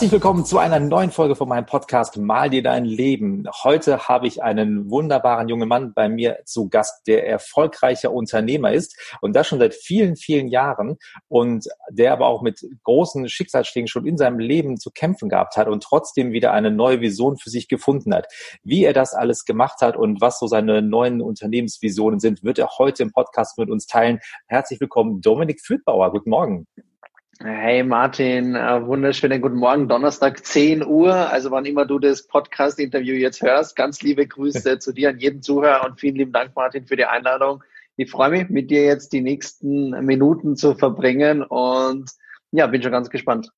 Herzlich willkommen zu einer neuen Folge von meinem Podcast Mal dir dein Leben. Heute habe ich einen wunderbaren jungen Mann bei mir zu Gast, der erfolgreicher Unternehmer ist und das schon seit vielen, vielen Jahren und der aber auch mit großen Schicksalsschlägen schon in seinem Leben zu kämpfen gehabt hat und trotzdem wieder eine neue Vision für sich gefunden hat. Wie er das alles gemacht hat und was so seine neuen Unternehmensvisionen sind, wird er heute im Podcast mit uns teilen. Herzlich willkommen, Dominik Fürthbauer. Guten Morgen. Hey Martin, äh, wunderschönen guten Morgen, Donnerstag 10 Uhr. Also wann immer du das Podcast-Interview jetzt hörst, ganz liebe Grüße zu dir an jeden Zuhörer und vielen lieben Dank, Martin, für die Einladung. Ich freue mich, mit dir jetzt die nächsten Minuten zu verbringen und ja, bin schon ganz gespannt.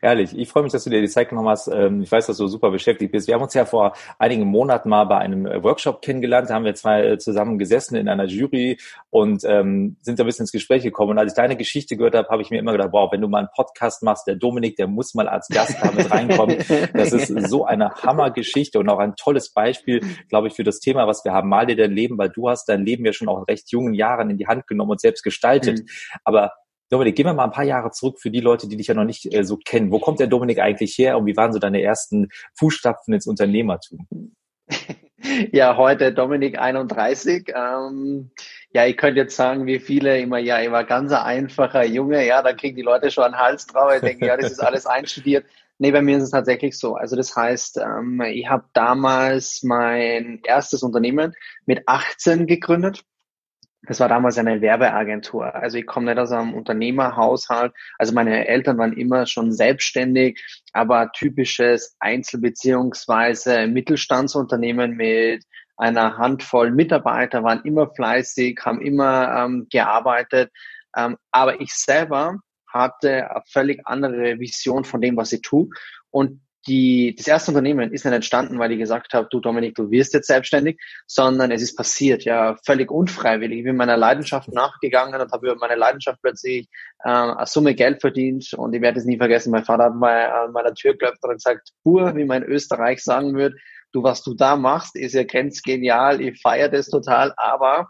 Ehrlich, ich freue mich, dass du dir die Zeit genommen hast. Ähm, ich weiß, dass du super beschäftigt bist. Wir haben uns ja vor einigen Monaten mal bei einem äh, Workshop kennengelernt. Da haben wir zwei äh, zusammen gesessen in einer Jury und ähm, sind da ein bisschen ins Gespräch gekommen. Und als ich deine Geschichte gehört habe, habe ich mir immer gedacht, wow, wenn du mal einen Podcast machst, der Dominik, der muss mal als Gast da mit reinkommen. Das ist so eine Hammergeschichte und auch ein tolles Beispiel, glaube ich, für das Thema, was wir haben. Mal dir dein Leben, weil du hast dein Leben ja schon auch in recht jungen Jahren in die Hand genommen und selbst gestaltet. Mhm. Aber Dominik, gehen wir mal ein paar Jahre zurück für die Leute, die dich ja noch nicht äh, so kennen. Wo kommt der Dominik eigentlich her und wie waren so deine ersten Fußstapfen ins Unternehmertum? Ja, heute Dominik 31. Ähm, ja, ich könnte jetzt sagen, wie viele immer, ja, ich war ganz ein einfacher Junge, ja, da kriegen die Leute schon einen Hals drauf. Ich denke, ja, das ist alles einstudiert. Nee, bei mir ist es tatsächlich so. Also das heißt, ähm, ich habe damals mein erstes Unternehmen mit 18 gegründet. Das war damals eine Werbeagentur. Also ich komme nicht aus einem Unternehmerhaushalt. Also meine Eltern waren immer schon selbstständig, aber typisches Einzel- beziehungsweise Mittelstandsunternehmen mit einer Handvoll Mitarbeiter, waren immer fleißig, haben immer ähm, gearbeitet. Ähm, aber ich selber hatte eine völlig andere Vision von dem, was ich tue. Und die, das erste Unternehmen ist nicht entstanden, weil ich gesagt habe, du Dominik, du wirst jetzt selbstständig, sondern es ist passiert, ja, völlig unfreiwillig. Ich bin meiner Leidenschaft nachgegangen und habe über meine Leidenschaft plötzlich äh, eine Summe Geld verdient und ich werde es nie vergessen. Mein Vater hat mal an meiner Tür geklopft und gesagt, pur, wie man in Österreich sagen würde, du, was du da machst, ist ja grenzgenial, ich feiere das total, aber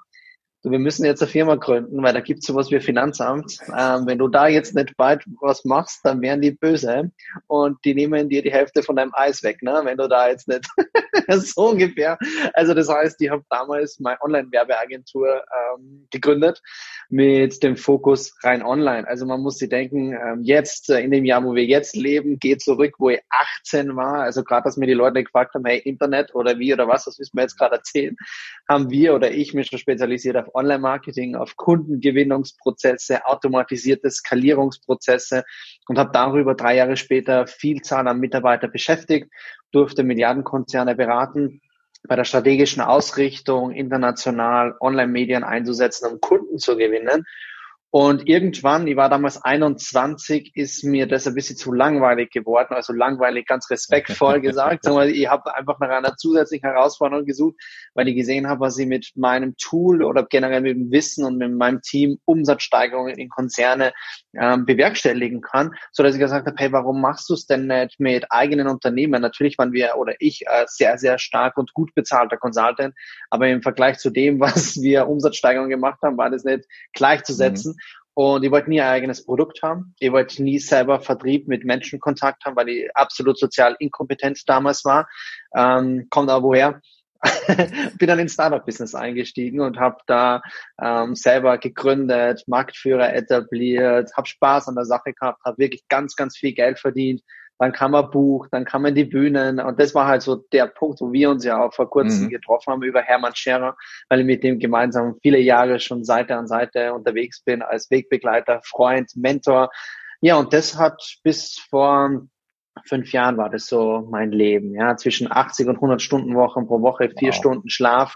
wir müssen jetzt eine Firma gründen, weil da gibt es sowas wie Finanzamt. Ähm, wenn du da jetzt nicht bald was machst, dann wären die böse und die nehmen dir die Hälfte von deinem Eis weg, ne? wenn du da jetzt nicht so ungefähr. Also das heißt, ich habe damals meine Online-Werbeagentur ähm, gegründet mit dem Fokus rein online. Also man muss sich denken, ähm, jetzt äh, in dem Jahr, wo wir jetzt leben, geht zurück, wo ich 18 war. Also gerade, dass mir die Leute gefragt haben, hey, Internet oder wie oder was, das müssen wir jetzt gerade erzählen, haben wir oder ich mich schon spezialisiert auf Online-Marketing, auf Kundengewinnungsprozesse, automatisierte Skalierungsprozesse und habe darüber drei Jahre später Vielzahl an Mitarbeiter beschäftigt, durfte Milliardenkonzerne beraten bei der strategischen Ausrichtung international Online-Medien einzusetzen, um Kunden zu gewinnen. Und irgendwann, ich war damals 21, ist mir das ein bisschen zu langweilig geworden. Also langweilig, ganz respektvoll gesagt. Ich habe einfach nach einer zusätzlichen Herausforderung gesucht, weil ich gesehen habe, was ich mit meinem Tool oder generell mit dem Wissen und mit meinem Team Umsatzsteigerungen in Konzerne ähm, bewerkstelligen kann, so dass ich gesagt habe, hey, warum machst du es denn nicht mit eigenen Unternehmen? Natürlich waren wir oder ich äh, sehr, sehr stark und gut bezahlter Consultant, aber im Vergleich zu dem, was wir Umsatzsteigerungen gemacht haben, war das nicht gleichzusetzen. Mhm. Und ich wollte nie ein eigenes Produkt haben. Ich wollte nie selber Vertrieb mit Menschen Kontakt haben, weil ich absolut sozial inkompetent damals war. Ähm, kommt aber woher? bin dann ins Startup-Business eingestiegen und habe da ähm, selber gegründet, Marktführer etabliert, habe Spaß an der Sache gehabt, habe wirklich ganz, ganz viel Geld verdient, dann kam ein Buch, dann kamen die Bühnen und das war halt so der Punkt, wo wir uns ja auch vor kurzem mhm. getroffen haben über Hermann Scherer, weil ich mit dem gemeinsam viele Jahre schon Seite an Seite unterwegs bin als Wegbegleiter, Freund, Mentor. Ja, und das hat bis vor fünf Jahren war das so mein Leben, ja, zwischen 80 und 100 Stunden Wochen pro Woche, vier wow. Stunden Schlaf,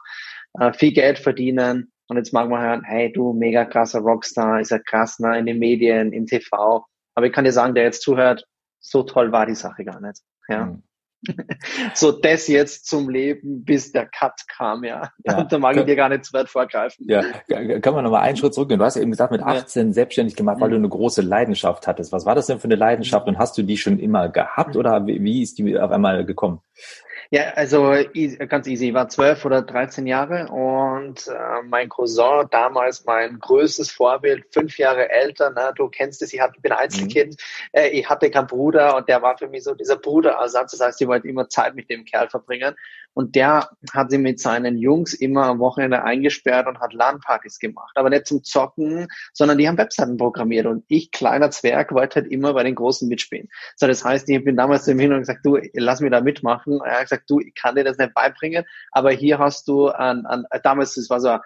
äh, viel Geld verdienen. Und jetzt mag man hören, hey, du mega krasser Rockstar, ist ja krass, ne, in den Medien, im TV. Aber ich kann dir sagen, der jetzt zuhört, so toll war die Sache gar nicht. Ja. Mhm. so das jetzt zum Leben, bis der Cut kam, ja. ja. da mag ich dir gar nicht zu weit vorgreifen. Ja, kann man nochmal einen Schritt zurückgehen. Du hast ja eben gesagt, mit 18 ja. selbstständig gemacht, weil du eine große Leidenschaft hattest. Was war das denn für eine Leidenschaft und hast du die schon immer gehabt oder wie, wie ist die auf einmal gekommen? Ja, also ganz easy. Ich war zwölf oder dreizehn Jahre und äh, mein Cousin, damals mein größtes Vorbild, fünf Jahre älter, ne, du kennst es, ich, hatte, ich bin Einzelkind, mhm. äh, ich hatte keinen Bruder und der war für mich so dieser Bruderersatz. Das heißt, ich wollte immer Zeit mit dem Kerl verbringen. Und der hat sie mit seinen Jungs immer am Wochenende eingesperrt und hat LAN-Partys gemacht. Aber nicht zum Zocken, sondern die haben Webseiten programmiert. Und ich, kleiner Zwerg, wollte halt immer bei den Großen mitspielen. So, das heißt, ich bin damals zu ihm hin und gesagt, du, lass mich da mitmachen. Er hat gesagt, du, ich kann dir das nicht beibringen, aber hier hast du an, an damals, das war so,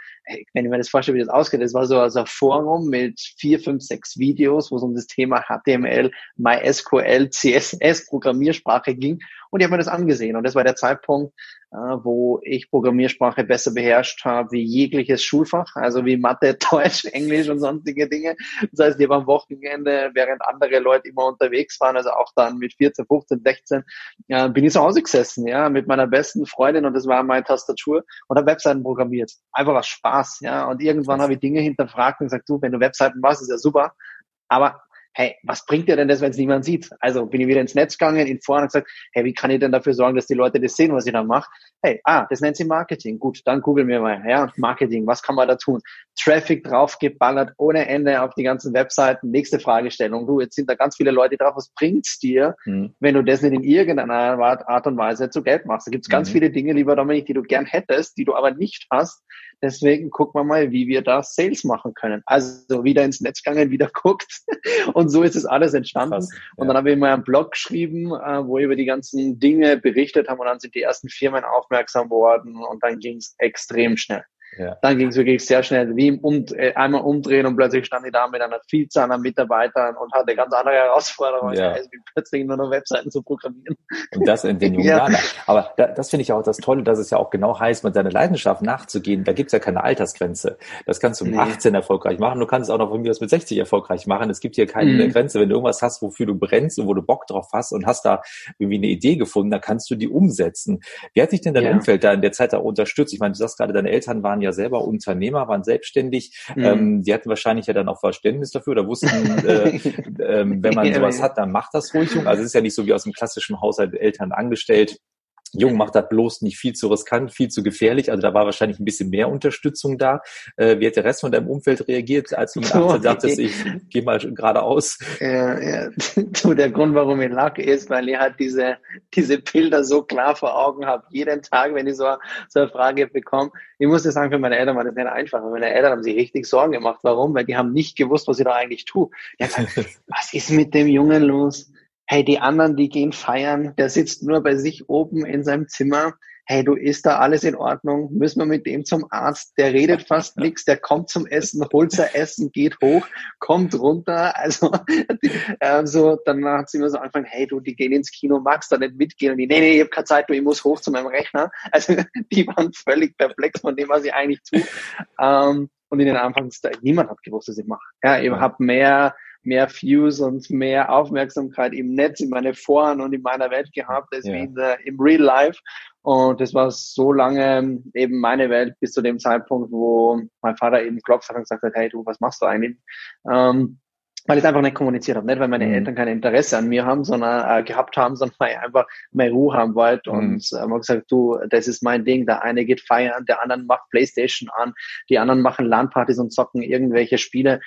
wenn ich mir das vorstelle, wie das ausgeht, das war so, so ein Forum mit vier, fünf, sechs Videos, wo es um das Thema HTML, MySQL, CSS, Programmiersprache ging. Und ich habe mir das angesehen. Und das war der Zeitpunkt, äh, wo ich Programmiersprache besser beherrscht habe wie jegliches Schulfach, also wie Mathe, Deutsch, Englisch und sonstige Dinge. Das heißt, ich habe am Wochenende, während andere Leute immer unterwegs waren, also auch dann mit 14, 15, 16, äh, bin ich zu Hause gesessen, ja, mit meiner besten Freundin und das war meine Tastatur und habe Webseiten programmiert. Einfach aus Spaß, ja. Und irgendwann habe ich Dinge hinterfragt und gesagt, du, wenn du Webseiten machst, ist ja super, aber hey, was bringt dir denn das, wenn es niemand sieht? Also bin ich wieder ins Netz gegangen, in Foren und gesagt, hey, wie kann ich denn dafür sorgen, dass die Leute das sehen, was ich da mache? Hey, ah, das nennt sie Marketing. Gut, dann googeln wir mal, ja, Marketing, was kann man da tun? Traffic draufgeballert ohne Ende auf die ganzen Webseiten. Nächste Fragestellung. Du, jetzt sind da ganz viele Leute drauf. Was bringt's dir, mhm. wenn du das nicht in irgendeiner Art und Weise zu Geld machst? Da gibt's ganz mhm. viele Dinge, lieber Dominik, die du gern hättest, die du aber nicht hast, Deswegen gucken wir mal, wie wir da Sales machen können. Also wieder ins Netz gegangen, wieder guckt. Und so ist es alles entstanden. Krass, ja. Und dann habe ich mal einen Blog geschrieben, äh, wo wir über die ganzen Dinge berichtet haben. Und dann sind die ersten Firmen aufmerksam worden. Und dann ging es extrem schnell. Ja. Dann ging es wirklich sehr schnell, wie im um, äh, einmal umdrehen und plötzlich stand ich da mit einer Vielzahl an Mitarbeitern und hatte ganz andere Herausforderungen, ja. als plötzlich nur noch Webseiten zu programmieren. Und das in den jungen ja. Jahren. Aber da, das finde ich auch das Tolle, dass es ja auch genau heißt, mit seiner Leidenschaft nachzugehen, da gibt es ja keine Altersgrenze. Das kannst du mit nee. 18 erfolgreich machen, du kannst es auch noch von mir aus mit 60 erfolgreich machen. Es gibt hier keine mhm. Grenze. Wenn du irgendwas hast, wofür du brennst und wo du Bock drauf hast und hast da irgendwie eine Idee gefunden, dann kannst du die umsetzen. Wie hat sich denn dein ja. Umfeld da in der Zeit auch unterstützt? Ich meine, du sagst gerade, deine Eltern waren ja selber Unternehmer, waren selbstständig. Mhm. Ähm, die hatten wahrscheinlich ja dann auch Verständnis dafür oder wussten, äh, äh, wenn man sowas hat, dann macht das ruhig. Also es ist ja nicht so wie aus dem klassischen Haushalt Eltern angestellt Jung macht das bloß nicht viel zu riskant, viel zu gefährlich. Also da war wahrscheinlich ein bisschen mehr Unterstützung da. Äh, wie hat der Rest von deinem Umfeld reagiert, als du mit 18 sagtest, ich gehe mal geradeaus? Ja, ja. Du, der Grund, warum ich lache, ist, weil ich halt diese, diese Bilder so klar vor Augen habe. Jeden Tag, wenn ich so, so eine Frage bekomme. Ich muss sagen, für meine Eltern war das nicht einfach. Meine Eltern haben sich richtig Sorgen gemacht. Warum? Weil die haben nicht gewusst, was ich da eigentlich tue. Die haben gesagt, was ist mit dem Jungen los? Hey, die anderen, die gehen feiern, der sitzt nur bei sich oben in seinem Zimmer. Hey, du ist da alles in Ordnung? Müssen wir mit dem zum Arzt? Der redet fast nichts, der kommt zum Essen, holt sein Essen, geht hoch, kommt runter. Also, also dann hat sie immer so angefangen, hey, du, die gehen ins Kino, magst du nicht mitgehen? Und die, nee, nee, ich habe keine Zeit, du, ich muss hoch zu meinem Rechner. Also, die waren völlig perplex von dem, was ich eigentlich tue. Ähm, und in den Anfangszeit, niemand hat gewusst, was ich mache. Ja, ich habe mehr mehr Views und mehr Aufmerksamkeit im Netz, in meine Foren und in meiner Welt gehabt, als ja. wie in der, im Real Life. Und das war so lange eben meine Welt bis zu dem Zeitpunkt, wo mein Vater eben geklopft hat und gesagt hat, hey du, was machst du eigentlich? Ähm, weil ich es einfach nicht kommuniziert habe, nicht weil meine mhm. Eltern kein Interesse an mir haben, sondern äh, gehabt haben, sondern weil ich einfach mehr Ruhe haben wollte mhm. und äh, haben gesagt, du, das ist mein Ding, der eine geht feiern, der andere macht Playstation an, die anderen machen LAN-Partys und zocken irgendwelche Spiele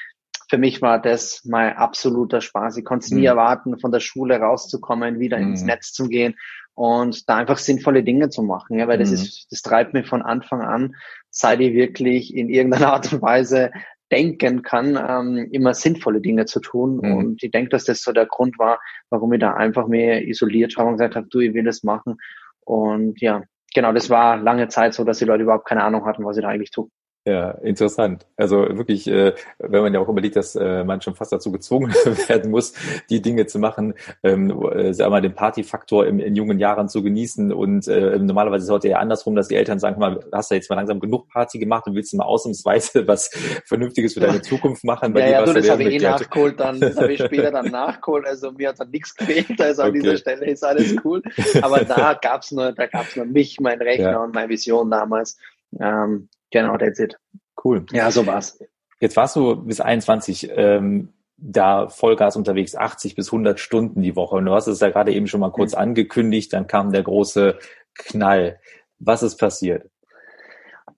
für mich war das mein absoluter Spaß. Ich konnte es nie mhm. erwarten, von der Schule rauszukommen, wieder mhm. ins Netz zu gehen und da einfach sinnvolle Dinge zu machen, ja, weil das mhm. ist, das treibt mich von Anfang an, seit ich wirklich in irgendeiner Art und Weise denken kann, ähm, immer sinnvolle Dinge zu tun. Mhm. Und ich denke, dass das so der Grund war, warum ich da einfach mehr isoliert habe und gesagt habe, du, ich will das machen. Und ja, genau, das war lange Zeit so, dass die Leute überhaupt keine Ahnung hatten, was ich da eigentlich tue. Ja, interessant. Also wirklich, äh, wenn man ja auch überlegt, dass äh, man schon fast dazu gezwungen werden muss, die Dinge zu machen, ähm, äh, sag mal, den Partyfaktor im, in jungen Jahren zu genießen. Und äh, normalerweise ist es heute eher andersrum, dass die Eltern sagen, mal, hast du jetzt mal langsam genug Party gemacht und willst du mal ausnahmsweise was Vernünftiges für deine Zukunft machen? ja, ja, du, das habe ich eh nachgeholt, dann das habe ich später dann nachgeholt. Also mir hat dann nichts gefehlt. Also an okay. dieser Stelle ist alles cool. Aber da gab's nur, da gab's nur mich, mein Rechner ja. und meine Vision damals. Ähm, Genau, that's it. Cool. Ja, so war's. Jetzt warst du bis 21 ähm, da Vollgas unterwegs, 80 bis 100 Stunden die Woche. Und du hast es ja gerade eben schon mal kurz mhm. angekündigt, dann kam der große Knall. Was ist passiert?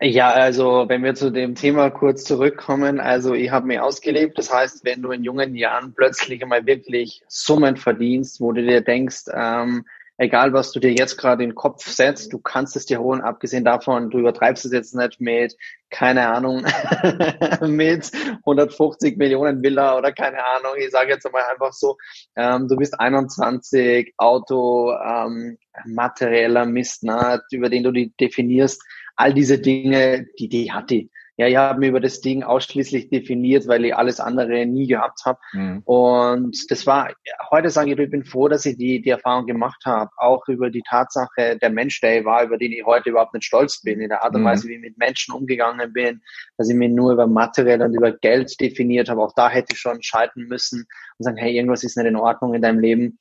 Ja, also wenn wir zu dem Thema kurz zurückkommen, also ich habe mir ausgelebt. Das heißt, wenn du in jungen Jahren plötzlich einmal wirklich Summen verdienst, wo du dir denkst, ähm, egal was du dir jetzt gerade in den Kopf setzt, du kannst es dir holen, abgesehen davon, du übertreibst es jetzt nicht mit, keine Ahnung, mit 150 Millionen Villa oder keine Ahnung, ich sage jetzt einmal einfach so, ähm, du bist 21, Auto, ähm, materieller Mist, ne, über den du die definierst, all diese Dinge, die, die hat die ja, ich habe mir über das Ding ausschließlich definiert, weil ich alles andere nie gehabt habe. Mhm. Und das war, heute sage ich, ich bin froh, dass ich die, die Erfahrung gemacht habe, auch über die Tatsache, der Mensch, der ich war, über den ich heute überhaupt nicht stolz bin, in der Art und mhm. Weise, wie ich mit Menschen umgegangen bin, dass ich mich nur über Material und über Geld definiert habe. Auch da hätte ich schon schalten müssen und sagen, hey, irgendwas ist nicht in Ordnung in deinem Leben.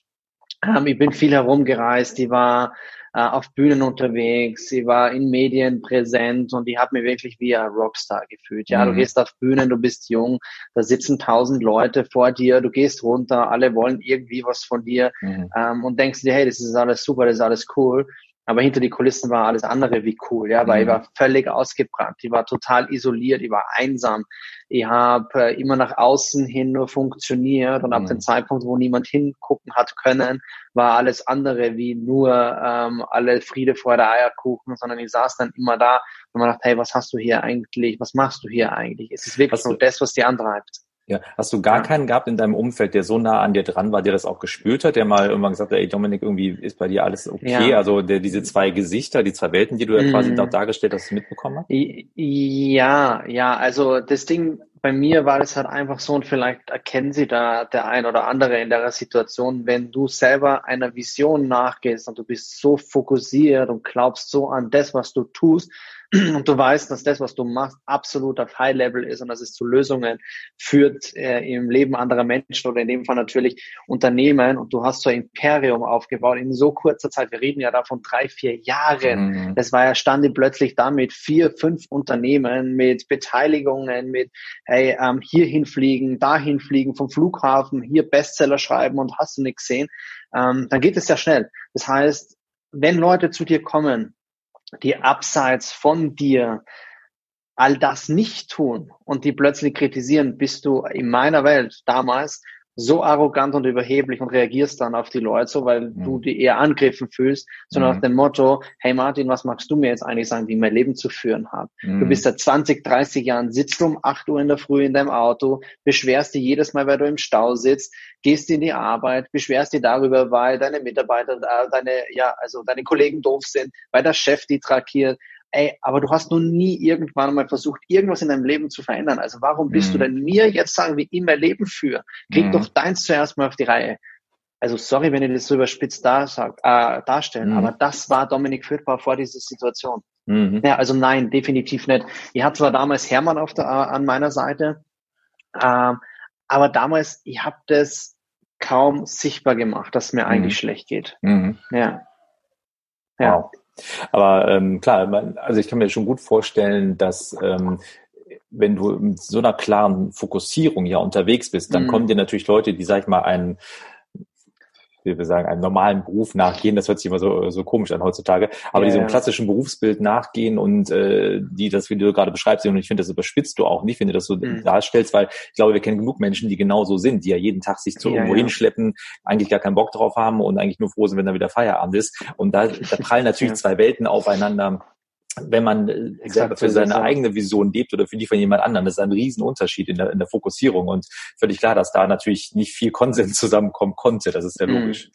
Ähm, ich bin viel herumgereist, ich war äh, auf Bühnen unterwegs, sie war in Medien präsent und die hat mir wirklich wie ein Rockstar gefühlt. Ja, mhm. du gehst auf Bühnen, du bist jung, da sitzen tausend Leute vor dir, du gehst runter, alle wollen irgendwie was von dir mhm. ähm, und denkst dir, hey, das ist alles super, das ist alles cool. Aber hinter die Kulissen war alles andere wie cool, ja, weil mhm. ich war völlig ausgebrannt, ich war total isoliert, ich war einsam. Ich habe äh, immer nach außen hin nur funktioniert und mhm. ab dem Zeitpunkt, wo niemand hingucken hat können, war alles andere wie nur ähm, alle Friede vor der Eierkuchen, sondern ich saß dann immer da und man dachte, hey, was hast du hier eigentlich, was machst du hier eigentlich? Es ist wirklich nur das, was die antreibt. Ja, hast du gar ja. keinen gehabt in deinem Umfeld, der so nah an dir dran war, der das auch gespürt hat, der mal irgendwann gesagt hat, ey Dominik, irgendwie ist bei dir alles okay. Ja. Also der, diese zwei Gesichter, die zwei Welten, die du ja quasi mhm. dargestellt hast, mitbekommen hast? Ja, ja, also das Ding bei mir war das halt einfach so und vielleicht erkennen Sie da der ein oder andere in der Situation, wenn du selber einer Vision nachgehst und du bist so fokussiert und glaubst so an das, was du tust, und du weißt, dass das, was du machst, absolut auf High Level ist und dass es zu Lösungen führt äh, im Leben anderer Menschen oder in dem Fall natürlich Unternehmen und du hast so ein Imperium aufgebaut in so kurzer Zeit. Wir reden ja da von drei, vier Jahren. Mhm. Das war ja stande plötzlich da mit vier, fünf Unternehmen, mit Beteiligungen, mit hey, ähm, hier hinfliegen, dahin fliegen, vom Flughafen, hier Bestseller schreiben und hast du nichts gesehen. Ähm, dann geht es ja schnell. Das heißt, wenn Leute zu dir kommen die abseits von dir all das nicht tun und die plötzlich kritisieren, bist du in meiner Welt damals so arrogant und überheblich und reagierst dann auf die Leute so, weil mhm. du die eher angegriffen fühlst, sondern mhm. nach dem Motto, hey Martin, was magst du mir jetzt eigentlich sagen, wie mein Leben zu führen habe? Mhm. Du bist seit 20, 30 Jahren, sitzt du um 8 Uhr in der Früh in deinem Auto, beschwerst dich jedes Mal, weil du im Stau sitzt, gehst in die Arbeit, beschwerst dich darüber, weil deine Mitarbeiter, deine, ja, also deine Kollegen doof sind, weil der Chef die trakiert, ey, aber du hast noch nie irgendwann mal versucht, irgendwas in deinem Leben zu verändern. Also warum bist mhm. du denn mir jetzt sagen, wie ich mein Leben führe? Krieg mhm. doch deins zuerst mal auf die Reihe. Also sorry, wenn ich das so überspitzt da sag, äh, darstellen, mhm. aber das war Dominik Fürthbauer vor dieser Situation. Mhm. Ja, also nein, definitiv nicht. Ich hatte zwar damals Hermann auf der, äh, an meiner Seite, äh, aber damals, ich habe das kaum sichtbar gemacht, dass mir eigentlich mhm. schlecht geht. Mhm. Ja. Ja. Wow. Aber ähm, klar, also ich kann mir schon gut vorstellen, dass ähm, wenn du mit so einer klaren Fokussierung ja unterwegs bist, dann mhm. kommen dir natürlich Leute, die, sag ich mal, einen wie wir sagen, einem normalen Beruf nachgehen. Das hört sich immer so, so komisch an heutzutage. Aber ja, die so einem klassischen Berufsbild nachgehen und äh, die das, wie du gerade beschreibst, und ich finde, das überspitzt du auch nicht, wenn du das so mhm. darstellst, weil ich glaube, wir kennen genug Menschen, die genau so sind, die ja jeden Tag sich so ja, irgendwo ja. hinschleppen, eigentlich gar keinen Bock drauf haben und eigentlich nur froh sind, wenn dann wieder Feierabend ist. Und da, da prallen natürlich zwei Welten aufeinander wenn man äh, selber für seine eigene Vision lebt oder für die von jemand anderem, das ist ein Riesenunterschied in der, in der Fokussierung und völlig klar, dass da natürlich nicht viel Konsens zusammenkommen konnte, das ist ja mhm. logisch.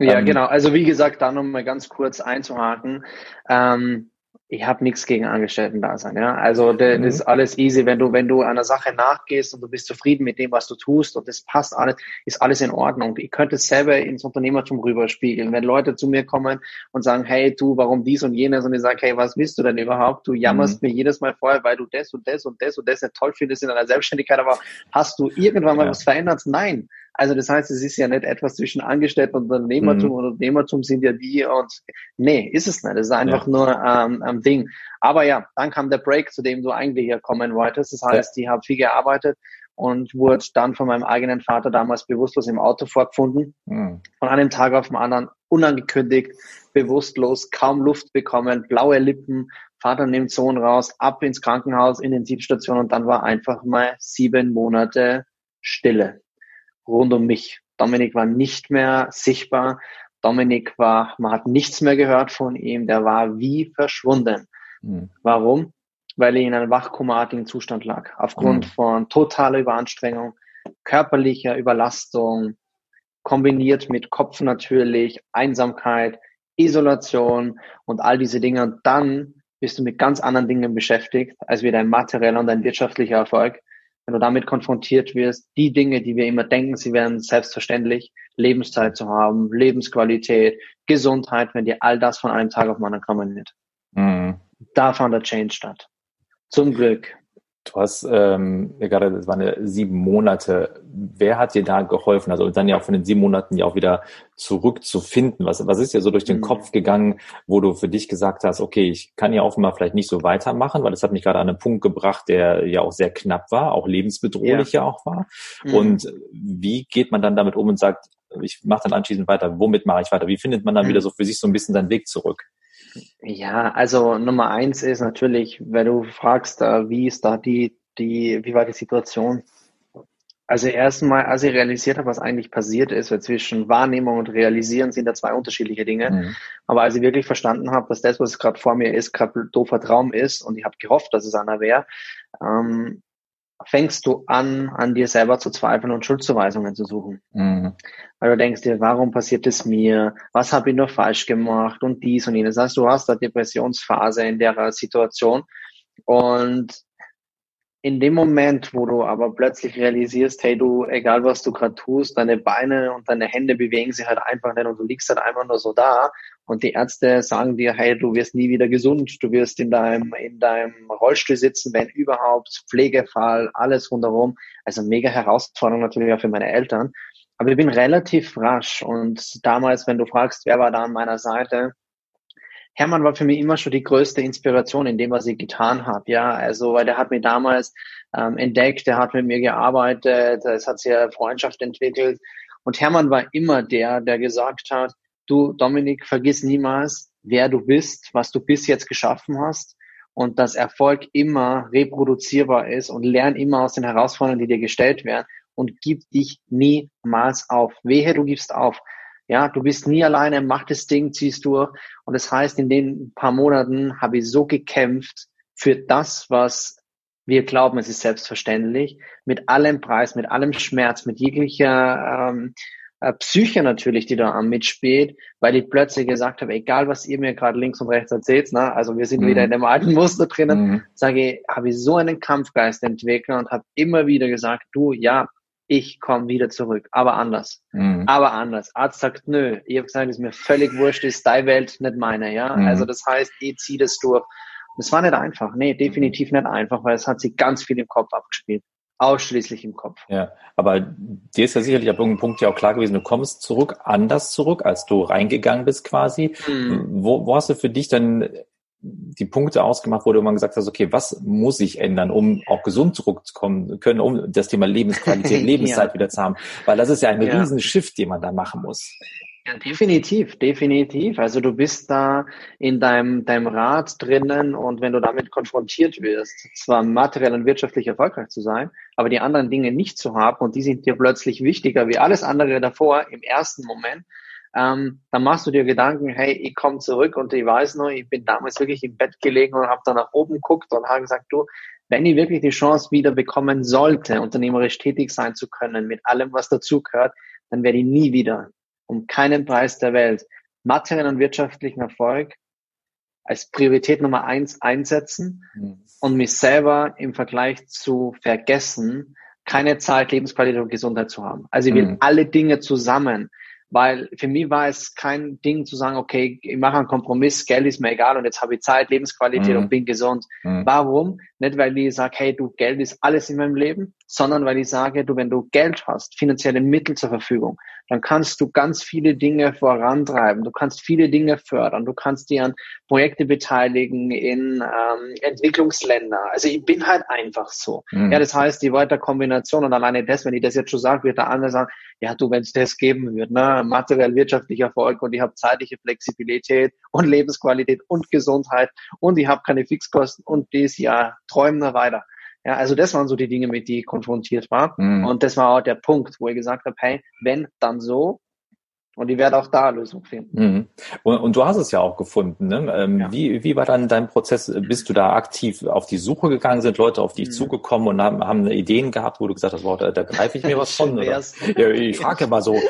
Ja, ähm, genau. Also wie gesagt, da nochmal ganz kurz einzuhaken. Ähm, ich habe nichts gegen Angestellten-Dasein. Ja? Also das mhm. ist alles easy, wenn du, wenn du einer Sache nachgehst und du bist zufrieden mit dem, was du tust und das passt alles, ist alles in Ordnung. Ich könnte es selber ins Unternehmertum rüberspiegeln. Wenn Leute zu mir kommen und sagen, hey du, warum dies und jenes und ich sage, hey, was willst du denn überhaupt? Du jammerst mhm. mir jedes Mal vorher, weil du das und das und das und das nicht toll findest in deiner Selbstständigkeit, aber hast du irgendwann mal ja. was verändert? Nein. Also das heißt, es ist ja nicht etwas zwischen Angestellten und Unternehmertum mhm. und Unternehmertum sind ja die und nee, ist es nicht. Es ist einfach ja. nur ähm, ein Ding. Aber ja, dann kam der Break, zu dem du eigentlich hier kommen wolltest. Das heißt, ja. ich habe viel gearbeitet und wurde dann von meinem eigenen Vater damals bewusstlos im Auto vorgefunden. Mhm. Von einem Tag auf den anderen unangekündigt, bewusstlos, kaum Luft bekommen, blaue Lippen, Vater nimmt Sohn raus, ab ins Krankenhaus, in den Intensivstation und dann war einfach mal sieben Monate Stille rund um mich. Dominik war nicht mehr sichtbar. Dominik war, man hat nichts mehr gehört von ihm. Der war wie verschwunden. Mhm. Warum? Weil er in einem wachkomartigen Zustand lag. Aufgrund mhm. von totaler Überanstrengung, körperlicher Überlastung, kombiniert mit Kopf natürlich, Einsamkeit, Isolation und all diese Dinge. Und dann bist du mit ganz anderen Dingen beschäftigt, als wie dein materieller und dein wirtschaftlicher Erfolg wenn du damit konfrontiert wirst, die Dinge, die wir immer denken, sie wären selbstverständlich, Lebenszeit zu haben, Lebensqualität, Gesundheit, wenn dir all das von einem Tag auf den anderen kommen wird. Mhm. Da fand der Change statt. Zum Glück. Du hast ähm, gerade, das waren ja sieben Monate. Wer hat dir da geholfen? Also dann ja auch von den sieben Monaten ja auch wieder zurückzufinden. Was, was ist dir so durch den mhm. Kopf gegangen, wo du für dich gesagt hast, okay, ich kann ja offenbar vielleicht nicht so weitermachen, weil das hat mich gerade an einen Punkt gebracht, der ja auch sehr knapp war, auch lebensbedrohlich ja, ja auch war. Mhm. Und wie geht man dann damit um und sagt, ich mache dann anschließend weiter, womit mache ich weiter? Wie findet man dann mhm. wieder so für sich so ein bisschen seinen Weg zurück? Ja, also Nummer eins ist natürlich, wenn du fragst, äh, wie ist da die, die, wie war die Situation? Also erstmal, als ich realisiert habe, was eigentlich passiert ist, weil zwischen Wahrnehmung und Realisieren sind da zwei unterschiedliche Dinge. Mhm. Aber als ich wirklich verstanden habe, dass das, was gerade vor mir ist, gerade doofer Traum ist und ich habe gehofft, dass es einer wäre, ähm, fängst du an, an dir selber zu zweifeln und Schuldzuweisungen zu suchen. Mhm. Weil du denkst dir, warum passiert es mir? Was habe ich nur falsch gemacht? Und dies und jenes. Das heißt, du hast da Depressionsphase in der Situation. Und in dem Moment, wo du aber plötzlich realisierst, hey du, egal was du gerade tust, deine Beine und deine Hände bewegen sich halt einfach nicht und du liegst halt einfach nur so da und die Ärzte sagen dir, hey, du wirst nie wieder gesund, du wirst in deinem, in deinem Rollstuhl sitzen, wenn überhaupt, Pflegefall, alles rundherum. Also mega Herausforderung natürlich auch für meine Eltern. Aber ich bin relativ rasch und damals, wenn du fragst, wer war da an meiner Seite, Hermann war für mich immer schon die größte Inspiration in dem, was ich getan habe. Ja, also weil der hat mich damals ähm, entdeckt, der hat mit mir gearbeitet, es hat sich eine Freundschaft entwickelt. Und Hermann war immer der, der gesagt hat, du Dominik, vergiss niemals, wer du bist, was du bis jetzt geschaffen hast und dass Erfolg immer reproduzierbar ist und lern immer aus den Herausforderungen, die dir gestellt werden und gib dich niemals auf. Wehe, du gibst auf. Ja, du bist nie alleine, mach das Ding, ziehst durch. Und das heißt, in den paar Monaten habe ich so gekämpft für das, was wir glauben, es ist selbstverständlich, mit allem Preis, mit allem Schmerz, mit jeglicher ähm, äh, Psyche natürlich, die da mitspielt, weil ich plötzlich gesagt habe, egal was ihr mir gerade links und rechts erzählt, ne, also wir sind mhm. wieder in dem alten Muster drinnen, mhm. sage ich, habe ich so einen Kampfgeist entwickelt und habe immer wieder gesagt, du, ja, ich komme wieder zurück, aber anders. Mhm. Aber anders. Arzt sagt, nö. Ich habe gesagt, ist mir völlig wurscht, ist deine Welt, nicht meine, ja. Mhm. Also das heißt, ich ziehe das durch. Das war nicht einfach. Nee, definitiv nicht einfach, weil es hat sich ganz viel im Kopf abgespielt. Ausschließlich im Kopf. Ja, aber dir ist ja sicherlich ab irgendeinem Punkt ja auch klar gewesen, du kommst zurück, anders zurück, als du reingegangen bist quasi. Mhm. Wo, wo hast du für dich dann die Punkte ausgemacht, wo du immer gesagt hast, okay, was muss ich ändern, um auch gesund zurückzukommen können, um das Thema Lebensqualität, Lebenszeit ja. wieder zu haben? Weil das ist ja ein ja. riesen Shift, den man da machen muss. Ja, definitiv, definitiv. Also du bist da in deinem, deinem Rad drinnen und wenn du damit konfrontiert wirst, zwar materiell und wirtschaftlich erfolgreich zu sein, aber die anderen Dinge nicht zu haben und die sind dir plötzlich wichtiger wie alles andere davor im ersten Moment, ähm, dann machst du dir Gedanken, hey, ich komme zurück und ich weiß noch, ich bin damals wirklich im Bett gelegen und habe dann nach oben geguckt und habe gesagt, du, wenn ich wirklich die Chance wieder bekommen sollte, unternehmerisch tätig sein zu können, mit allem, was dazugehört, dann werde ich nie wieder um keinen Preis der Welt materiellen und wirtschaftlichen Erfolg als Priorität Nummer eins einsetzen mhm. und mich selber im Vergleich zu vergessen, keine Zeit, Lebensqualität und Gesundheit zu haben. Also ich will mhm. alle Dinge zusammen. Weil für mich war es kein Ding zu sagen, okay, ich mache einen Kompromiss, Geld ist mir egal und jetzt habe ich Zeit, Lebensqualität mhm. und bin gesund. Mhm. Warum? Nicht, weil ich sage, hey, du, Geld ist alles in meinem Leben, sondern weil ich sage, du, wenn du Geld hast, finanzielle Mittel zur Verfügung, dann kannst du ganz viele Dinge vorantreiben. Du kannst viele Dinge fördern. Du kannst dir an Projekte beteiligen in ähm, Entwicklungsländer. Also ich bin halt einfach so. Mhm. Ja, das heißt, die Weiterkombination und alleine das, wenn ich das jetzt schon sage, wird der andere sagen, ja, du, wenn es das geben wird, ne, materiell wirtschaftlicher Erfolg und ich habe zeitliche Flexibilität und Lebensqualität und Gesundheit und ich habe keine Fixkosten und dies, ja, träumen wir weiter. Ja, also das waren so die Dinge, mit die ich konfrontiert war. Mhm. Und das war auch der Punkt, wo ich gesagt habe, hey, wenn, dann so. Und ich werde auch da Lösungen finden. Mhm. Und, und, du hast es ja auch gefunden. Ne? Ähm, ja. wie, wie war dann dein Prozess? Bist du da aktiv auf die Suche gegangen? Sind Leute auf dich mhm. zugekommen und haben, haben Ideen gehabt, wo du gesagt hast, wow, da, da greife ich mir was von? Oder? Ja, ich frage mal so.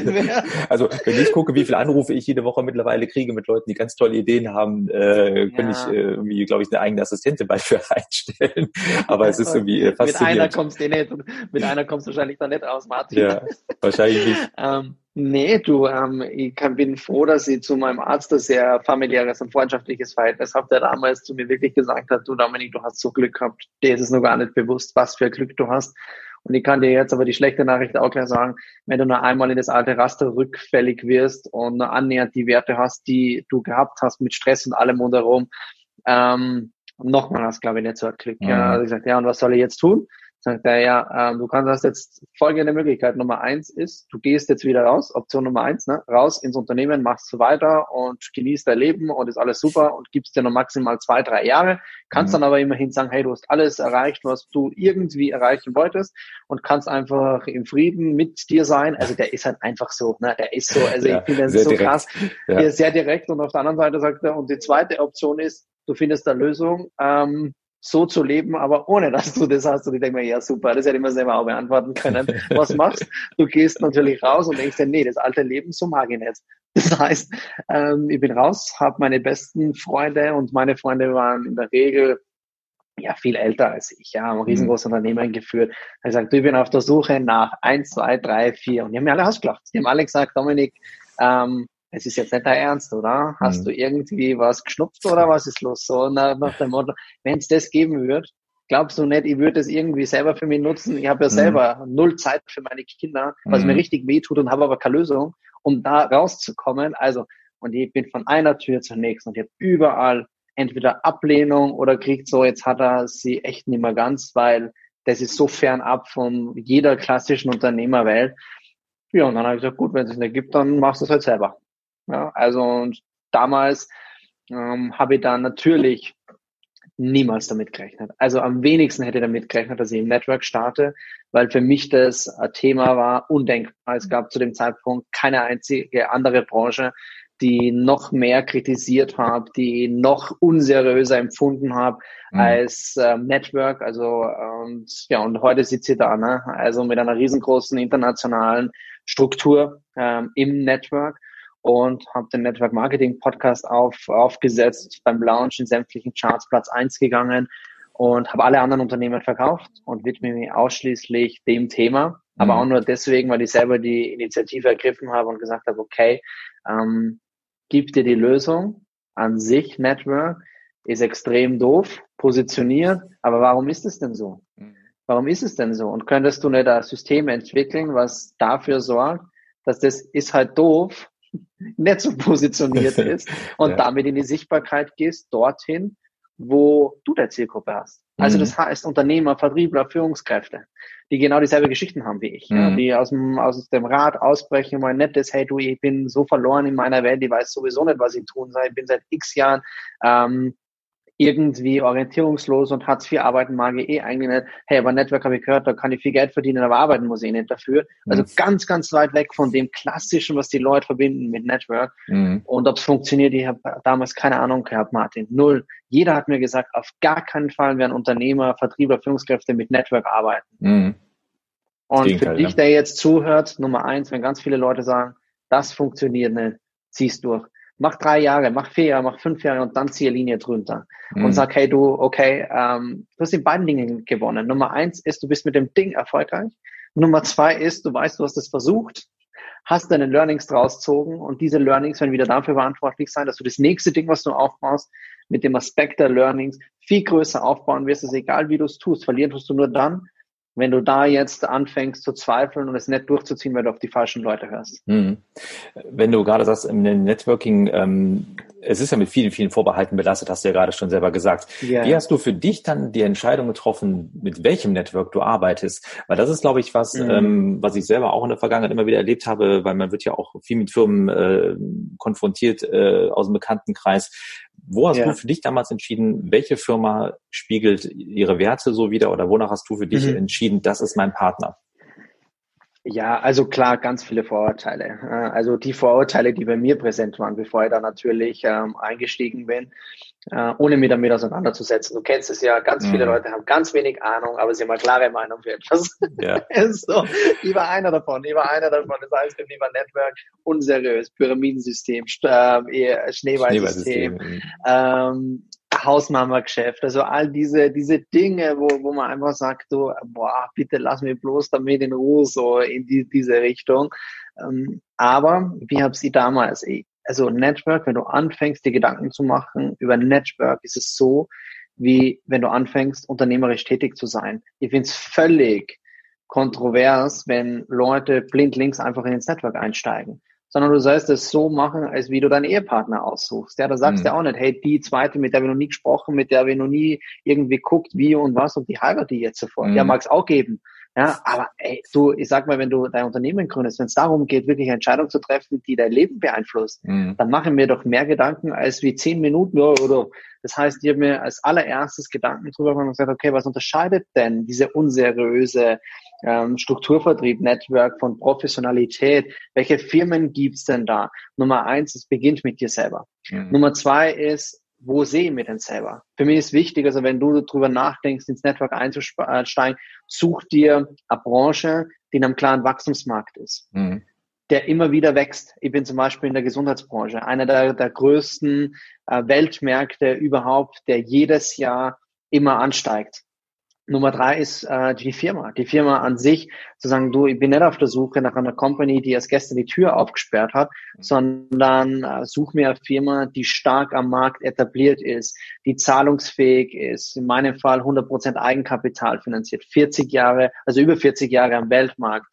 Ne? also wenn ich gucke, wie viele Anrufe ich jede Woche mittlerweile kriege mit Leuten, die ganz tolle Ideen haben, äh, könnte ja. ich äh, irgendwie, glaube ich, eine eigene Assistentin bei für einstellen. Aber es ist irgendwie äh, faszinierend. Mit einer kommst du nicht, mit einer kommst du wahrscheinlich dann nicht aus, Martin. Ja, wahrscheinlich nicht. ähm, Nee, du, ähm, ich kann, bin froh, dass ich zu meinem Arzt ein sehr familiäres und freundschaftliches Verhältnis habe, der damals zu mir wirklich gesagt hat, du Dominik, du hast so Glück gehabt, dir ist es nur gar nicht bewusst, was für Glück du hast. Und ich kann dir jetzt aber die schlechte Nachricht auch gleich sagen, wenn du nur einmal in das alte Raster rückfällig wirst und annähernd die Werte hast, die du gehabt hast mit Stress und allem rundherum, ähm, nochmal hast, glaube ich, nicht so ein Glück. Mhm. Ja, also ich sagte, ja, und was soll ich jetzt tun? Sagt er, ja, ähm, du kannst das jetzt folgende Möglichkeit. Nummer eins ist, du gehst jetzt wieder raus, Option Nummer eins, ne, raus ins Unternehmen, machst weiter und genießt dein Leben und ist alles super und gibst dir noch maximal zwei, drei Jahre. Kannst mhm. dann aber immerhin sagen, hey, du hast alles erreicht, was du irgendwie erreichen wolltest und kannst einfach im Frieden mit dir sein. Also der ist halt einfach so, ne, der ist so, also ja, ich finde das so direkt. krass, ja. sehr direkt und auf der anderen Seite sagt er, und die zweite Option ist, du findest eine Lösung, ähm, so zu leben, aber ohne dass du das hast. Und ich denke mir, ja super, das hätte ich mir selber auch beantworten können. Was machst du? gehst natürlich raus und denkst dir, nee, das alte Leben, so mag ich nicht. Das heißt, ähm, ich bin raus, habe meine besten Freunde und meine Freunde waren in der Regel ja viel älter als ich, ja, ein mhm. riesengroßes. Unternehmen geführt. Er sagt, ich bin auf der Suche nach eins, zwei, drei, vier. Und die haben mir alle ausgelacht. Die haben alle gesagt, Dominik, ähm, es ist jetzt nicht der Ernst, oder? Hast mhm. du irgendwie was geschnupft oder was ist los? So nach, nach dem Motto, wenn es das geben wird, glaubst du nicht, ich würde es irgendwie selber für mich nutzen? Ich habe ja mhm. selber null Zeit für meine Kinder, was mhm. mir richtig wehtut und habe aber keine Lösung, um da rauszukommen. Also, und ich bin von einer Tür zur nächsten und ich habe überall entweder Ablehnung oder kriegt so, jetzt hat er sie echt nicht mehr ganz, weil das ist so fernab von jeder klassischen Unternehmerwelt. Ja, und dann habe ich gesagt, gut, wenn es nicht gibt, dann machst du es halt selber. Ja, also und damals ähm, habe ich dann natürlich niemals damit gerechnet. Also am wenigsten hätte ich damit gerechnet, dass ich im Network starte, weil für mich das Thema war undenkbar. Es gab zu dem Zeitpunkt keine einzige andere Branche, die noch mehr kritisiert habe, die noch unseriöser empfunden habe mhm. als ähm, Network. Also und ja, und heute sitze ich da, ne? Also mit einer riesengroßen internationalen Struktur ähm, im Network und habe den Network Marketing Podcast auf, aufgesetzt, beim Launch in sämtlichen Charts Platz eins gegangen und habe alle anderen Unternehmen verkauft und widme mich ausschließlich dem Thema, aber mhm. auch nur deswegen, weil ich selber die Initiative ergriffen habe und gesagt habe, okay, ähm, gib dir die Lösung an sich, Network, ist extrem doof, positioniert, aber warum ist es denn so? Mhm. Warum ist es denn so? Und könntest du nicht ein System entwickeln, was dafür sorgt, dass das ist halt doof, nicht so positioniert ist und ja. damit in die Sichtbarkeit gehst, dorthin, wo du der Zielgruppe hast. Also mhm. das heißt Unternehmer, Vertriebler, Führungskräfte, die genau dieselbe Geschichten haben wie ich, mhm. ja, die aus dem, aus dem Rad ausbrechen, mein nettes, hey du, ich bin so verloren in meiner Welt, ich weiß sowieso nicht, was ich tun soll, ich bin seit x Jahren ähm, irgendwie orientierungslos und Hartz IV arbeiten mag ich eh eigentlich nicht. Hey, aber Network habe ich gehört, da kann ich viel Geld verdienen, aber arbeiten muss ich nicht dafür. Also mhm. ganz, ganz weit weg von dem Klassischen, was die Leute verbinden mit Network. Mhm. Und ob es funktioniert, ich habe damals keine Ahnung gehabt, Martin. Null. Jeder hat mir gesagt, auf gar keinen Fall werden Unternehmer, Vertriebler, Führungskräfte mit Network arbeiten. Mhm. Und für dich, ja. der jetzt zuhört, Nummer eins, wenn ganz viele Leute sagen, das funktioniert nicht, zieh's durch mach drei Jahre, mach vier Jahre, mach fünf Jahre und dann ziehe Linie drunter mhm. und sag, hey du, okay, ähm, du hast in beiden Dingen gewonnen. Nummer eins ist, du bist mit dem Ding erfolgreich. Nummer zwei ist, du weißt, du hast es versucht, hast deine Learnings draus gezogen und diese Learnings werden wieder dafür verantwortlich sein, dass du das nächste Ding, was du aufbaust, mit dem Aspekt der Learnings viel größer aufbauen wirst. Es ist egal, wie du es tust. Verlieren tust du nur dann, wenn du da jetzt anfängst zu zweifeln und es nicht durchzuziehen, weil du auf die falschen Leute hörst. Mhm. Wenn du gerade sagst, im Networking, ähm, es ist ja mit vielen, vielen Vorbehalten belastet, hast du ja gerade schon selber gesagt. Yeah. Wie hast du für dich dann die Entscheidung getroffen, mit welchem Network du arbeitest? Weil das ist, glaube ich, was, mhm. ähm, was ich selber auch in der Vergangenheit immer wieder erlebt habe, weil man wird ja auch viel mit Firmen äh, konfrontiert äh, aus dem Bekanntenkreis. Wo hast ja. du für dich damals entschieden, welche Firma spiegelt ihre Werte so wieder oder wonach hast du für dich mhm. entschieden, das ist mein Partner? Ja, also klar, ganz viele Vorurteile. Also die Vorurteile, die bei mir präsent waren, bevor ich da natürlich ähm, eingestiegen bin, äh, ohne mich damit auseinanderzusetzen. Du kennst es ja, ganz mhm. viele Leute haben ganz wenig Ahnung, aber sie haben eine klare Meinung für etwas. Ja. so, ich war einer davon, ich war einer davon. Das heißt, ich war Network, unseriös, Pyramidensystem, äh, Schneeballsystem. Mhm. Ähm, Hausmama-Geschäft, also all diese, diese Dinge, wo, wo man einfach sagt, so, boah, bitte lass mich bloß damit in Ruhe, so in die, diese Richtung. Ähm, aber wie habe sie damals? Also Network, wenn du anfängst, dir Gedanken zu machen über Network, ist es so, wie wenn du anfängst, unternehmerisch tätig zu sein. Ich finde es völlig kontrovers, wenn Leute blind links einfach in ins Network einsteigen sondern du sollst es so machen, als wie du deinen Ehepartner aussuchst. Ja, da sagst mhm. du auch nicht, hey, die zweite, mit der wir noch nie gesprochen, mit der wir noch nie irgendwie guckt, wie und was und die heirate die jetzt sofort. Mhm. Ja, mag es auch geben. Ja, aber ey, du, ich sag mal, wenn du dein Unternehmen gründest, wenn es darum geht, wirklich eine Entscheidung zu treffen, die dein Leben beeinflusst, mhm. dann machen wir doch mehr Gedanken als wie zehn Minuten oder das heißt, ich habe mir als allererstes Gedanken drüber gemacht und gesagt, okay, was unterscheidet denn diese unseriöse ähm, Strukturvertrieb, Network von Professionalität? Welche Firmen gibt's denn da? Nummer eins, es beginnt mit dir selber. Mhm. Nummer zwei ist, wo sehen wir denn selber? Für mich ist wichtig, also wenn du darüber nachdenkst, ins Network einzusteigen, such dir eine Branche, die in einem klaren Wachstumsmarkt ist. Mhm der immer wieder wächst. Ich bin zum Beispiel in der Gesundheitsbranche, einer der, der größten äh, Weltmärkte überhaupt, der jedes Jahr immer ansteigt. Nummer drei ist äh, die Firma. Die Firma an sich, zu sagen, du, ich bin nicht auf der Suche nach einer Company, die erst gestern die Tür aufgesperrt hat, sondern äh, such mir eine Firma, die stark am Markt etabliert ist, die zahlungsfähig ist, in meinem Fall 100% Eigenkapital finanziert, 40 Jahre, also über 40 Jahre am Weltmarkt,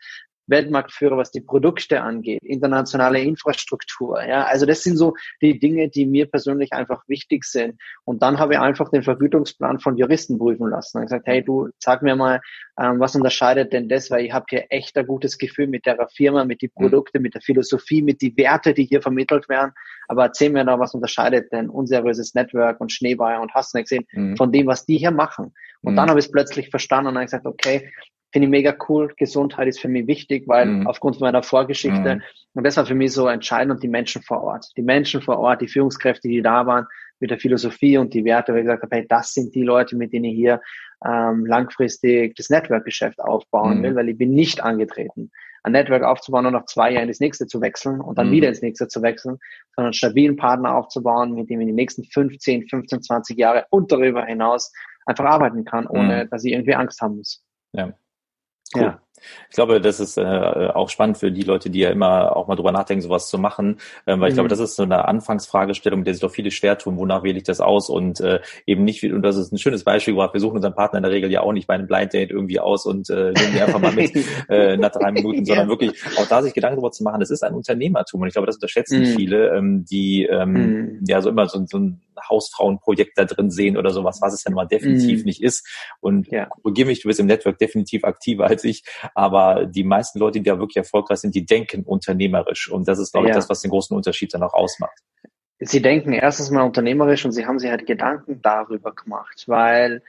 Weltmarktführer, was die Produkte angeht, internationale Infrastruktur. Ja, also das sind so die Dinge, die mir persönlich einfach wichtig sind. Und dann habe ich einfach den Vergütungsplan von Juristen prüfen lassen und gesagt, hey, du sag mir mal, ähm, was unterscheidet denn das, weil ich habe hier echt ein gutes Gefühl mit der Firma, mit den mhm. Produkten, mit der Philosophie, mit die Werte, die hier vermittelt werden. Aber erzähl mir da, was unterscheidet denn unseriöses Network und Schneeball und hast du nicht gesehen, mhm. von dem, was die hier machen. Und mhm. dann habe ich es plötzlich verstanden und dann gesagt, okay, finde ich mega cool. Gesundheit ist für mich wichtig, weil mhm. aufgrund meiner Vorgeschichte mhm. und das war für mich so entscheidend und die Menschen vor Ort. Die Menschen vor Ort, die Führungskräfte, die da waren, mit der Philosophie und die Werte, weil ich gesagt habe, hey, das sind die Leute, mit denen ich hier ähm, langfristig das Network-Geschäft aufbauen mhm. will, weil ich bin nicht angetreten, ein Network aufzubauen und nach zwei Jahren ins nächste zu wechseln und dann mhm. wieder ins nächste zu wechseln, sondern einen stabilen Partner aufzubauen, mit dem ich die nächsten 15, 15, 20 Jahre und darüber hinaus einfach arbeiten kann, ohne mhm. dass ich irgendwie Angst haben muss. Ja. Cool. Ja. Ich glaube, das ist äh, auch spannend für die Leute, die ja immer auch mal drüber nachdenken, sowas zu machen, ähm, weil ich glaube, mhm. das ist so eine Anfangsfragestellung, mit der sich doch viele schwer tun, wonach wähle ich das aus und äh, eben nicht, und das ist ein schönes Beispiel gebracht, wir suchen unseren Partner in der Regel ja auch nicht bei einem Blind Date irgendwie aus und äh, nehmen die einfach mal mit äh, nach drei Minuten, sondern wirklich auch da sich Gedanken darüber zu machen, das ist ein Unternehmertum und ich glaube, das unterschätzen mhm. viele, ähm, die ähm, mhm. ja so immer so, so ein Hausfrauenprojekt da drin sehen oder sowas, was es ja nun mal definitiv mhm. nicht ist und ja. korrigiere mich, du bist im Network definitiv aktiver als ich, aber die meisten Leute, die da wirklich erfolgreich sind, die denken unternehmerisch. Und das ist, glaube ich, das, was den großen Unterschied dann auch ausmacht. Sie denken erstens mal unternehmerisch und sie haben sich halt Gedanken darüber gemacht, weil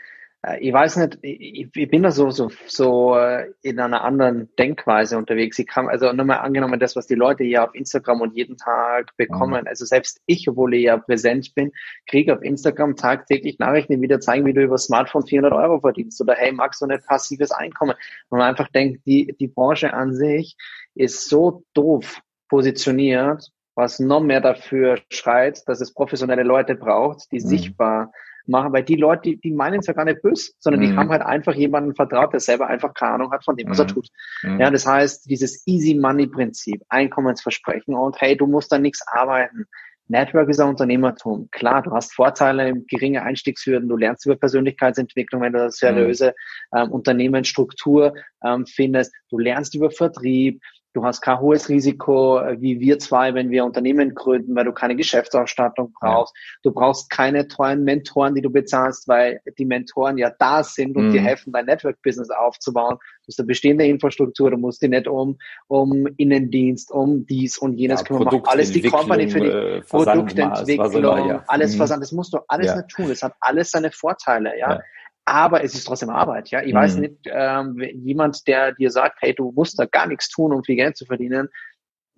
ich weiß nicht, ich, ich bin da so, so, so äh, in einer anderen Denkweise unterwegs. Ich kann, also nochmal angenommen, das, was die Leute hier auf Instagram und jeden Tag bekommen. Mhm. Also selbst ich, obwohl ich ja präsent bin, kriege auf Instagram tagtäglich Nachrichten, die wieder zeigen, wie du über Smartphone 400 Euro verdienst oder hey, magst du nicht passives Einkommen? Und man einfach denkt, die, die Branche an sich ist so doof positioniert was noch mehr dafür schreit, dass es professionelle Leute braucht, die mhm. sichtbar machen, weil die Leute, die, die meinen es ja gar nicht böse, sondern mhm. die haben halt einfach jemanden vertraut, der selber einfach keine Ahnung hat von dem, was mhm. er tut. Mhm. Ja, das heißt, dieses Easy Money Prinzip, Einkommensversprechen und hey, du musst da nichts arbeiten. Network ist ein Unternehmertum. Klar, du hast Vorteile, geringe Einstiegshürden, du lernst über Persönlichkeitsentwicklung, wenn du eine seriöse mhm. ähm, Unternehmensstruktur ähm, findest, du lernst über Vertrieb, Du hast kein hohes Risiko äh, wie wir zwei, wenn wir Unternehmen gründen, weil du keine Geschäftsausstattung brauchst. Ja. Du brauchst keine teuren Mentoren, die du bezahlst, weil die Mentoren ja da sind und mhm. dir helfen, dein Network-Business aufzubauen. Du hast eine bestehende Infrastruktur, du musst dich nicht um, um Innendienst, um dies und jenes ja, kümmern. Alles die Company für die äh, Produktentwicklung, ja. alles mhm. Versand. Das musst du alles nicht tun. Das hat alles seine Vorteile, ja aber es ist trotzdem Arbeit, ja. Ich mhm. weiß nicht, ähm, jemand, der dir sagt, hey, du musst da gar nichts tun, um viel Geld zu verdienen,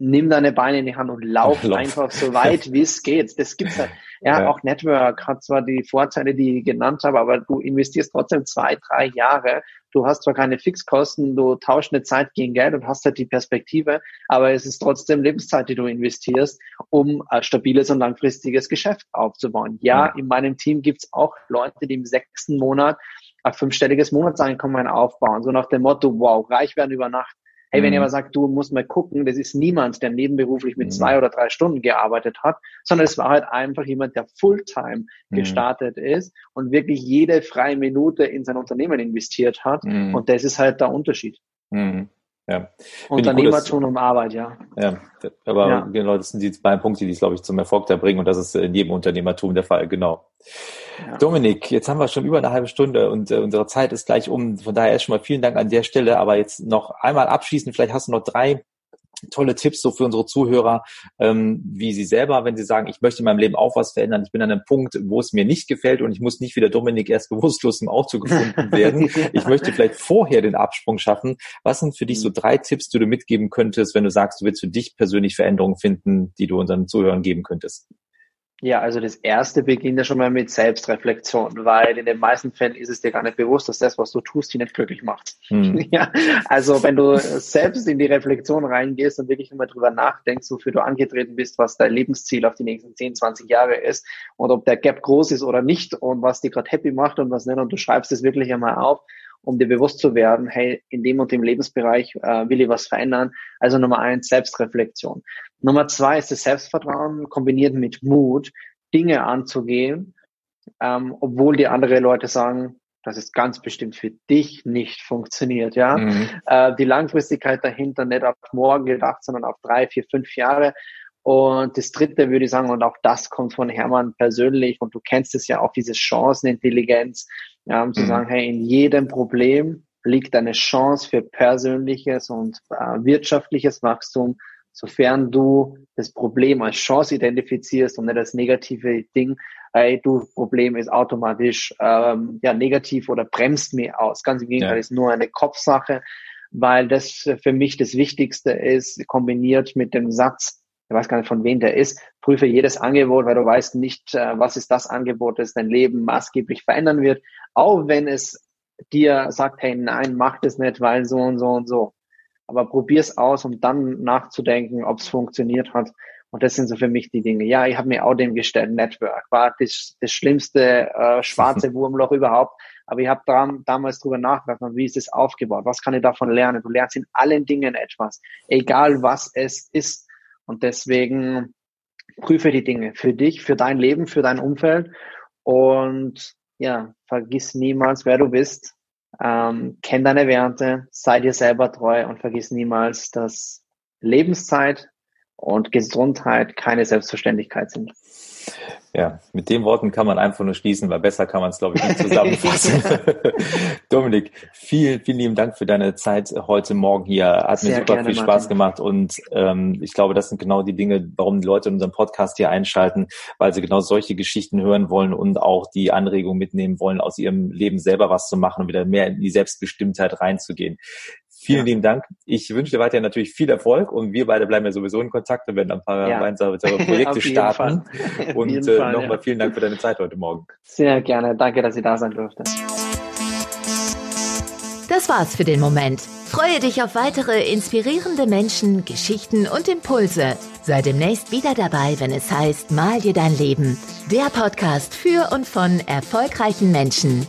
nimm deine Beine in die Hand und lauf, lauf. einfach so weit, wie es geht. Das gibt's halt. Ja, ja, auch Network hat zwar die Vorteile, die ich genannt habe, aber du investierst trotzdem zwei, drei Jahre. Du hast zwar keine Fixkosten, du tauschst eine Zeit gegen Geld und hast halt die Perspektive, aber es ist trotzdem Lebenszeit, die du investierst, um ein stabiles und langfristiges Geschäft aufzubauen. Ja, ja. in meinem Team gibt's auch Leute, die im sechsten Monat ein fünfstelliges Monatseinkommen aufbauen. So nach dem Motto, wow, reich werden über Nacht. Hey, wenn ihr mhm. aber sagt, du musst mal gucken, das ist niemand, der nebenberuflich mit mhm. zwei oder drei Stunden gearbeitet hat, sondern es war halt einfach jemand, der Fulltime mhm. gestartet ist und wirklich jede freie Minute in sein Unternehmen investiert hat. Mhm. Und das ist halt der Unterschied. Mhm. Ja. Unternehmertum und Arbeit, ja. Ja, aber ja. genau, das sind die beiden Punkte, die es, glaube ich, zum Erfolg da bringen und das ist in jedem Unternehmertum der Fall, genau. Ja. Dominik, jetzt haben wir schon über eine halbe Stunde und äh, unsere Zeit ist gleich um. Von daher erst schon mal vielen Dank an der Stelle. Aber jetzt noch einmal abschließend, vielleicht hast du noch drei tolle Tipps so für unsere Zuhörer, ähm, wie sie selber, wenn sie sagen, ich möchte in meinem Leben auch was verändern, ich bin an einem Punkt, wo es mir nicht gefällt und ich muss nicht wie der Dominik erst bewusstlos im Auto gefunden werden. ich möchte vielleicht vorher den Absprung schaffen. Was sind für dich so mhm. drei Tipps, die du mitgeben könntest, wenn du sagst, du willst für dich persönlich Veränderungen finden, die du unseren Zuhörern geben könntest? Ja, also das erste beginnt ja schon mal mit Selbstreflexion, weil in den meisten Fällen ist es dir gar nicht bewusst, dass das, was du tust, dich nicht glücklich macht. Hm. Ja, also wenn du selbst in die Reflexion reingehst und wirklich nochmal drüber nachdenkst, wofür du angetreten bist, was dein Lebensziel auf die nächsten 10, 20 Jahre ist und ob der Gap groß ist oder nicht und was dir gerade happy macht und was nicht und du schreibst es wirklich einmal auf, um dir bewusst zu werden, hey, in dem und dem Lebensbereich äh, will ich was verändern. Also Nummer eins, Selbstreflexion. Nummer zwei ist das Selbstvertrauen kombiniert mit Mut, Dinge anzugehen, ähm, obwohl die andere Leute sagen, dass es ganz bestimmt für dich nicht funktioniert, ja. Mhm. Äh, die Langfristigkeit dahinter nicht auf morgen gedacht, sondern auf drei, vier, fünf Jahre. Und das dritte würde ich sagen, und auch das kommt von Hermann persönlich, und du kennst es ja auch, diese Chancenintelligenz, ja, um zu mhm. sagen, hey, in jedem Problem liegt eine Chance für persönliches und äh, wirtschaftliches Wachstum, sofern du das Problem als Chance identifizierst und nicht als negative Ding, hey, du, Problem ist automatisch ähm, ja negativ oder bremst mir aus. Ganz im Gegenteil, ja. ist nur eine Kopfsache, weil das für mich das Wichtigste ist, kombiniert mit dem Satz, ich weiß gar nicht, von wem der ist, prüfe jedes Angebot, weil du weißt nicht, äh, was ist das Angebot, das dein Leben maßgeblich verändern wird, auch wenn es dir sagt, hey, nein, mach das nicht, weil so und so und so. Aber probier's aus, um dann nachzudenken, ob es funktioniert hat. Und das sind so für mich die Dinge. Ja, ich habe mir auch dem gestellt, Network war das, das schlimmste äh, schwarze Wurmloch überhaupt. Aber ich habe damals drüber nachgedacht, wie ist es aufgebaut? Was kann ich davon lernen? Du lernst in allen Dingen etwas, egal was es ist. Und deswegen prüfe die Dinge für dich, für dein Leben, für dein Umfeld und ja, vergiss niemals, wer du bist. Ähm, kenn deine Werte, sei dir selber treu und vergiss niemals, dass Lebenszeit und Gesundheit keine Selbstverständlichkeit sind. Ja, mit den Worten kann man einfach nur schließen, weil besser kann man es, glaube ich, nicht zusammenfassen. Dominik, vielen, vielen lieben Dank für deine Zeit heute Morgen hier. Hat Sehr mir super gerne, viel Spaß Martin. gemacht und ähm, ich glaube, das sind genau die Dinge, warum die Leute in unserem Podcast hier einschalten, weil sie genau solche Geschichten hören wollen und auch die Anregung mitnehmen wollen, aus ihrem Leben selber was zu machen und wieder mehr in die Selbstbestimmtheit reinzugehen. Vielen ja. lieben Dank. Ich wünsche dir weiterhin natürlich viel Erfolg und wir beide bleiben ja sowieso in Kontakt und werden ein paar ja. weitere Projekte starten. Und äh, nochmal ja. vielen Dank für deine Zeit heute Morgen. Sehr gerne. Danke, dass ich da sein durfte. Das war's für den Moment. Freue dich auf weitere inspirierende Menschen, Geschichten und Impulse. Sei demnächst wieder dabei, wenn es heißt Mal dir dein Leben. Der Podcast für und von erfolgreichen Menschen.